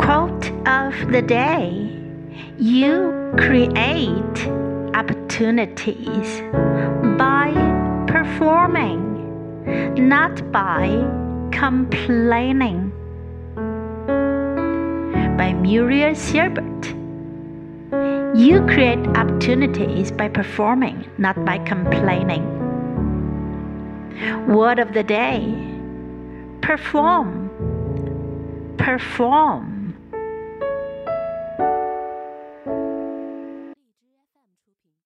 Quote of the day You create opportunities by performing, not by complaining. By Muriel Siebert. You create opportunities by performing, not by complaining. Word of the day perform, perform.